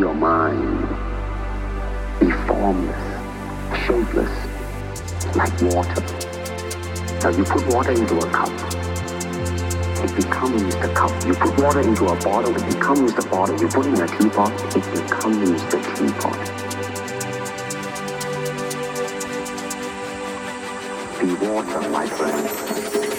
your mind. Be formless, shapeless, like water. Now you put water into a cup. It becomes the cup. You put water into a bottle, it becomes the bottle. You put it in a teapot, it becomes the teapot. Be water, my friend.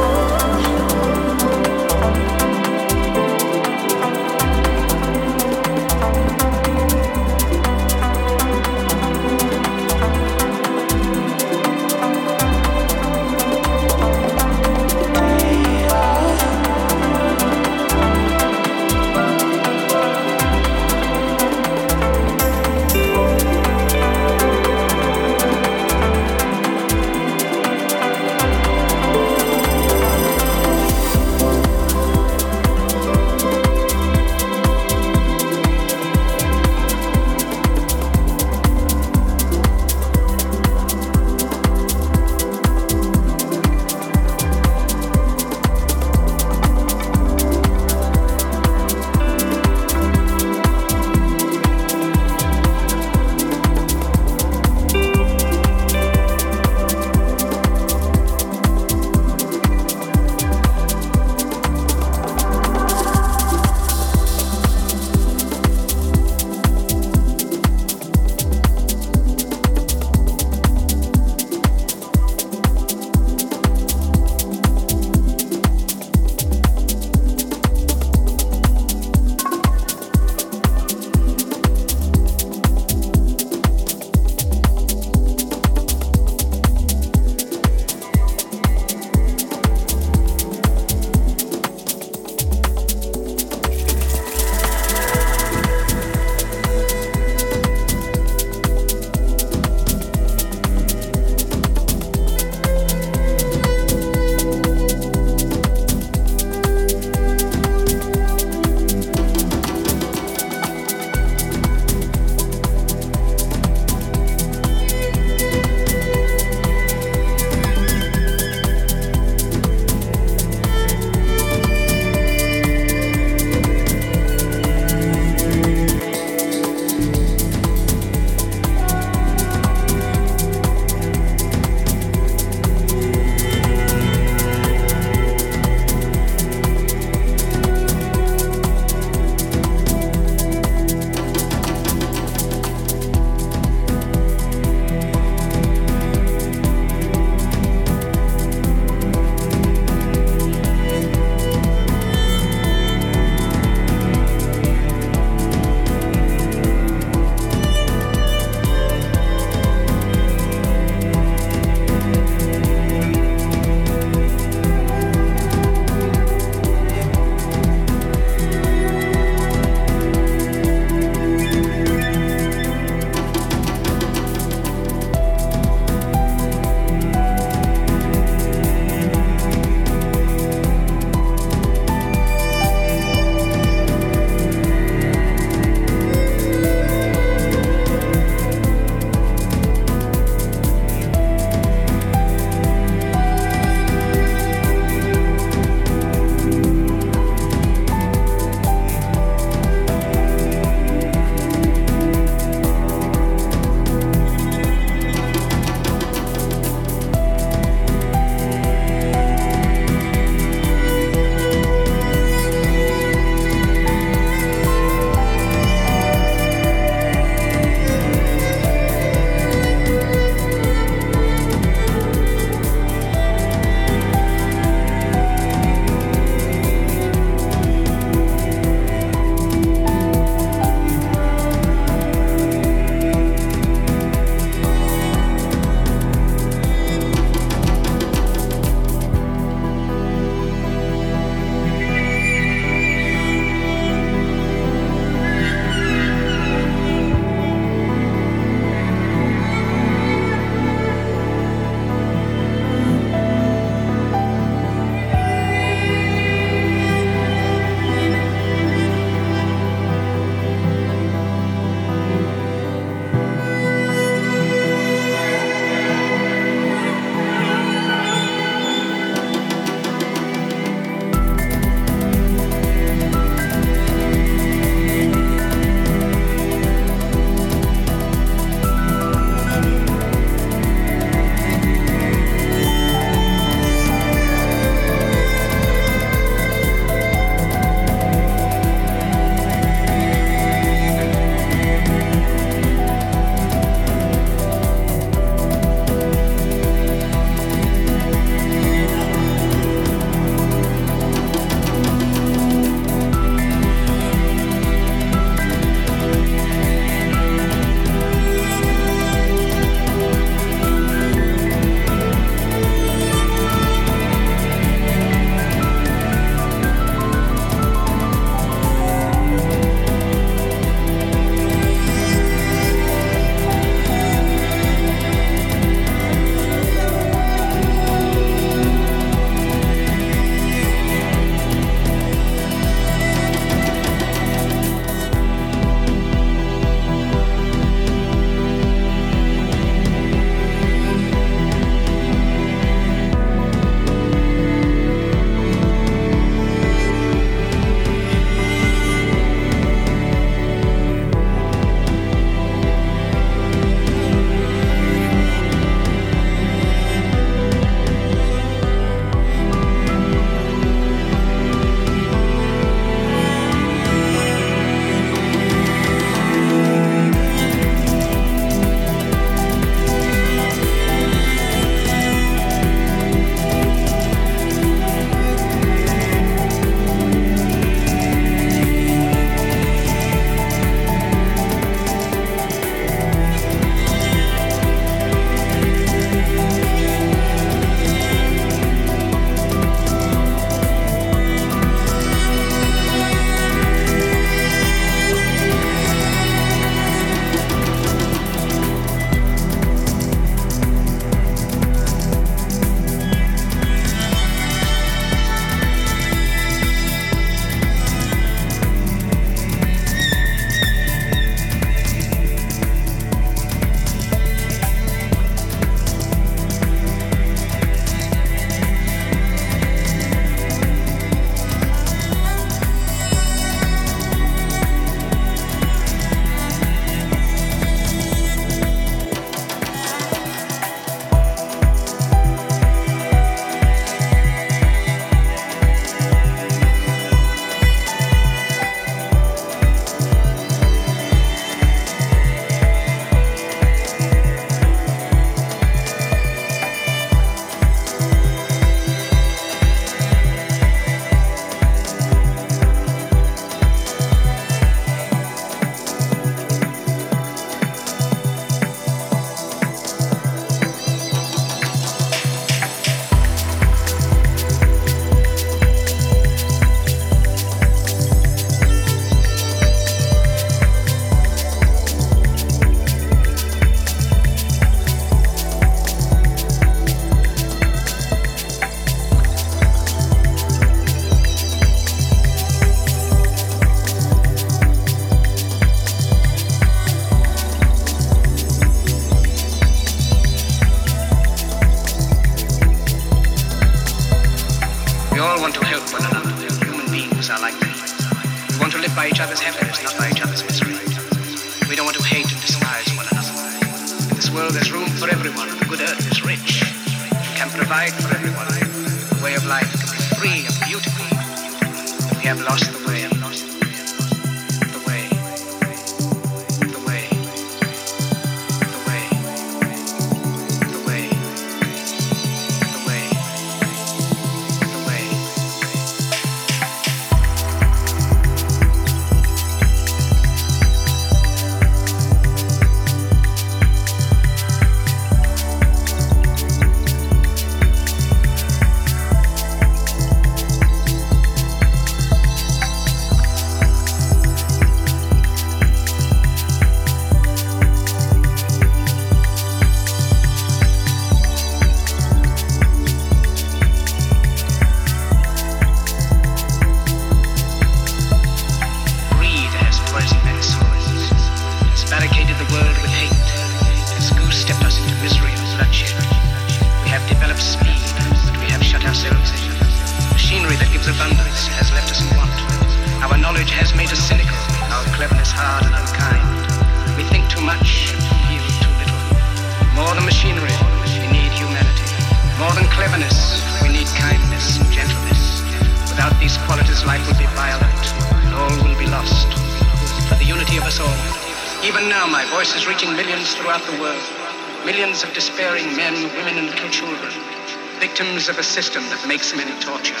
makes many torture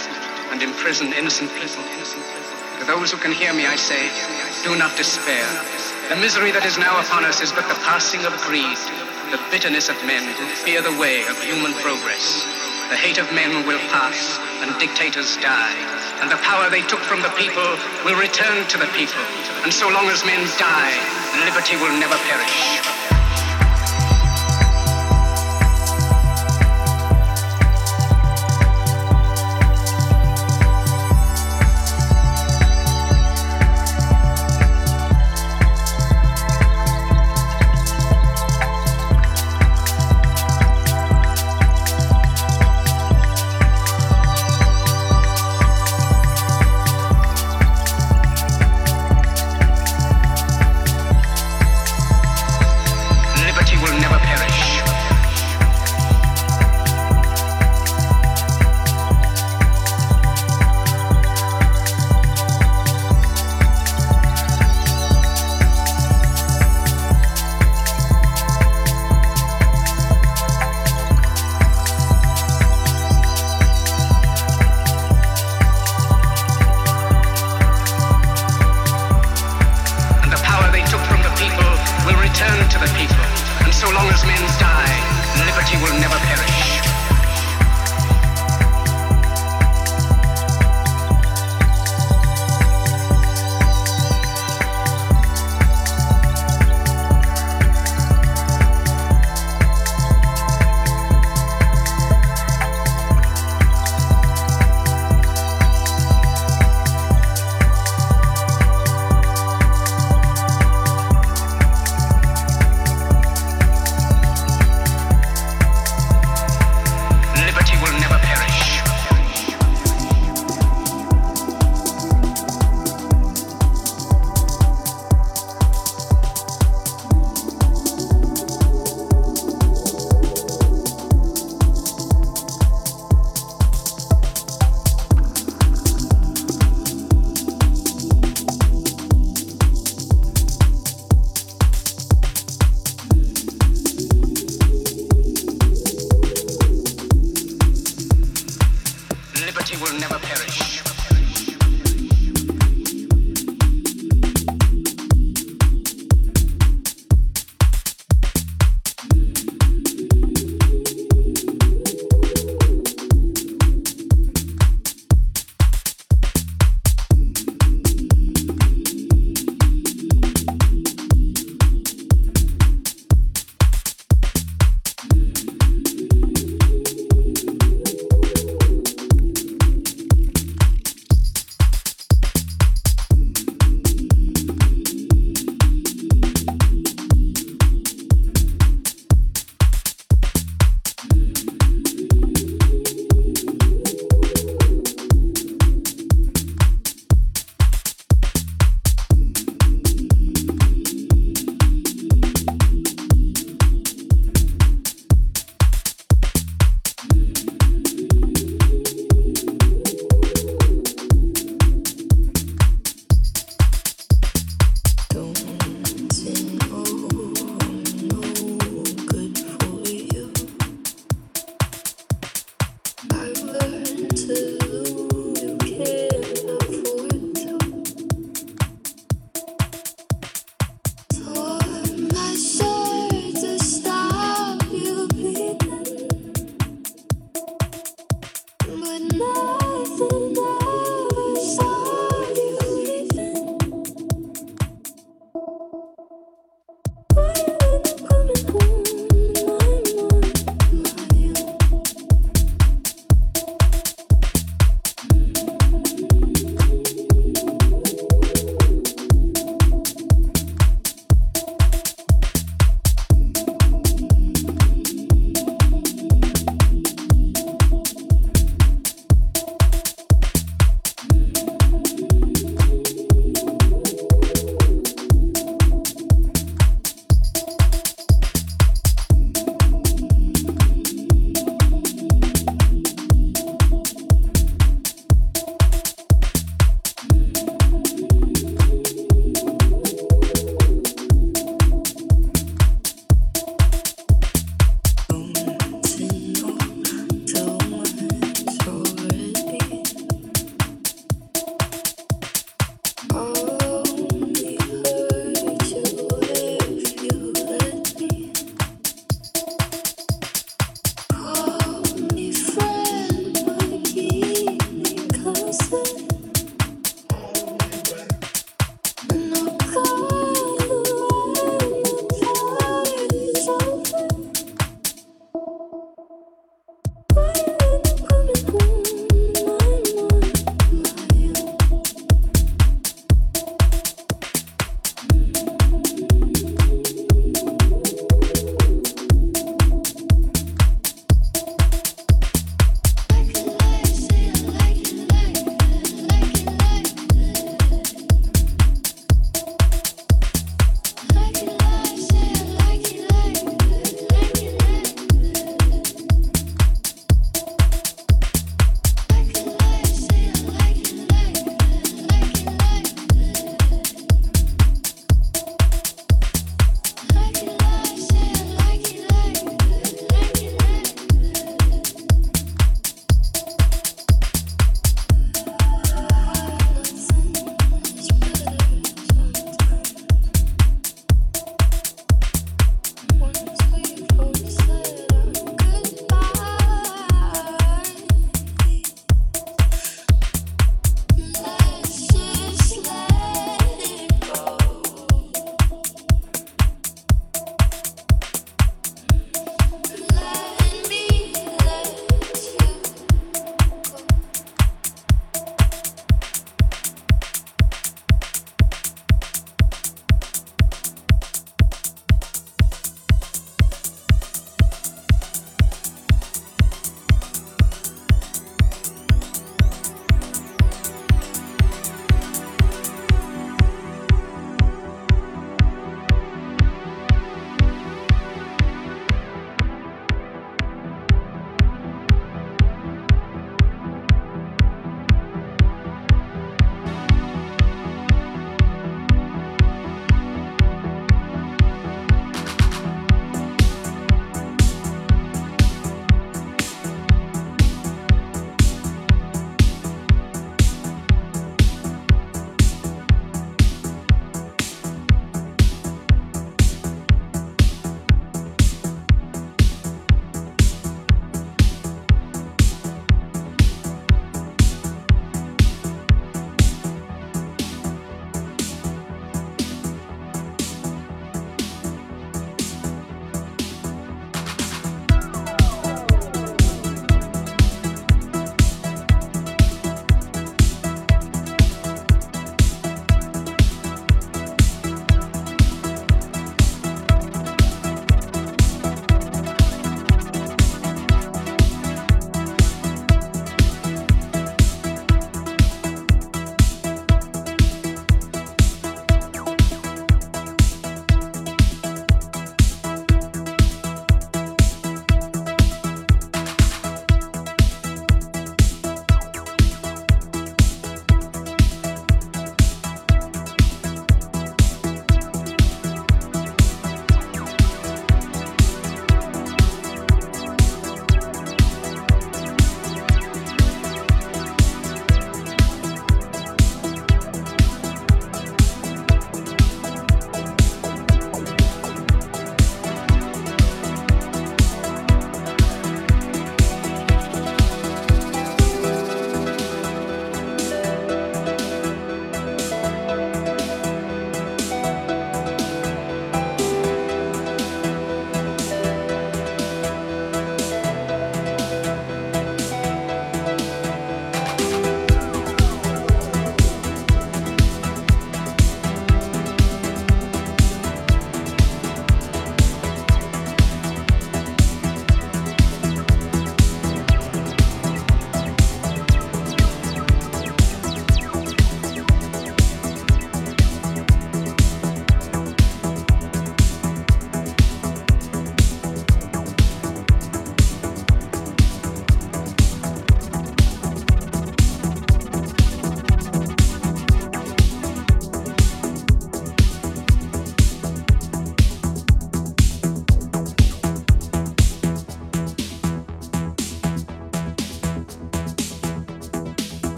and imprison innocent people. To those who can hear me, I say, do not despair. The misery that is now upon us is but the passing of greed, the bitterness of men who fear the way of human progress. The hate of men will pass and dictators die, and the power they took from the people will return to the people. And so long as men die, liberty will never perish.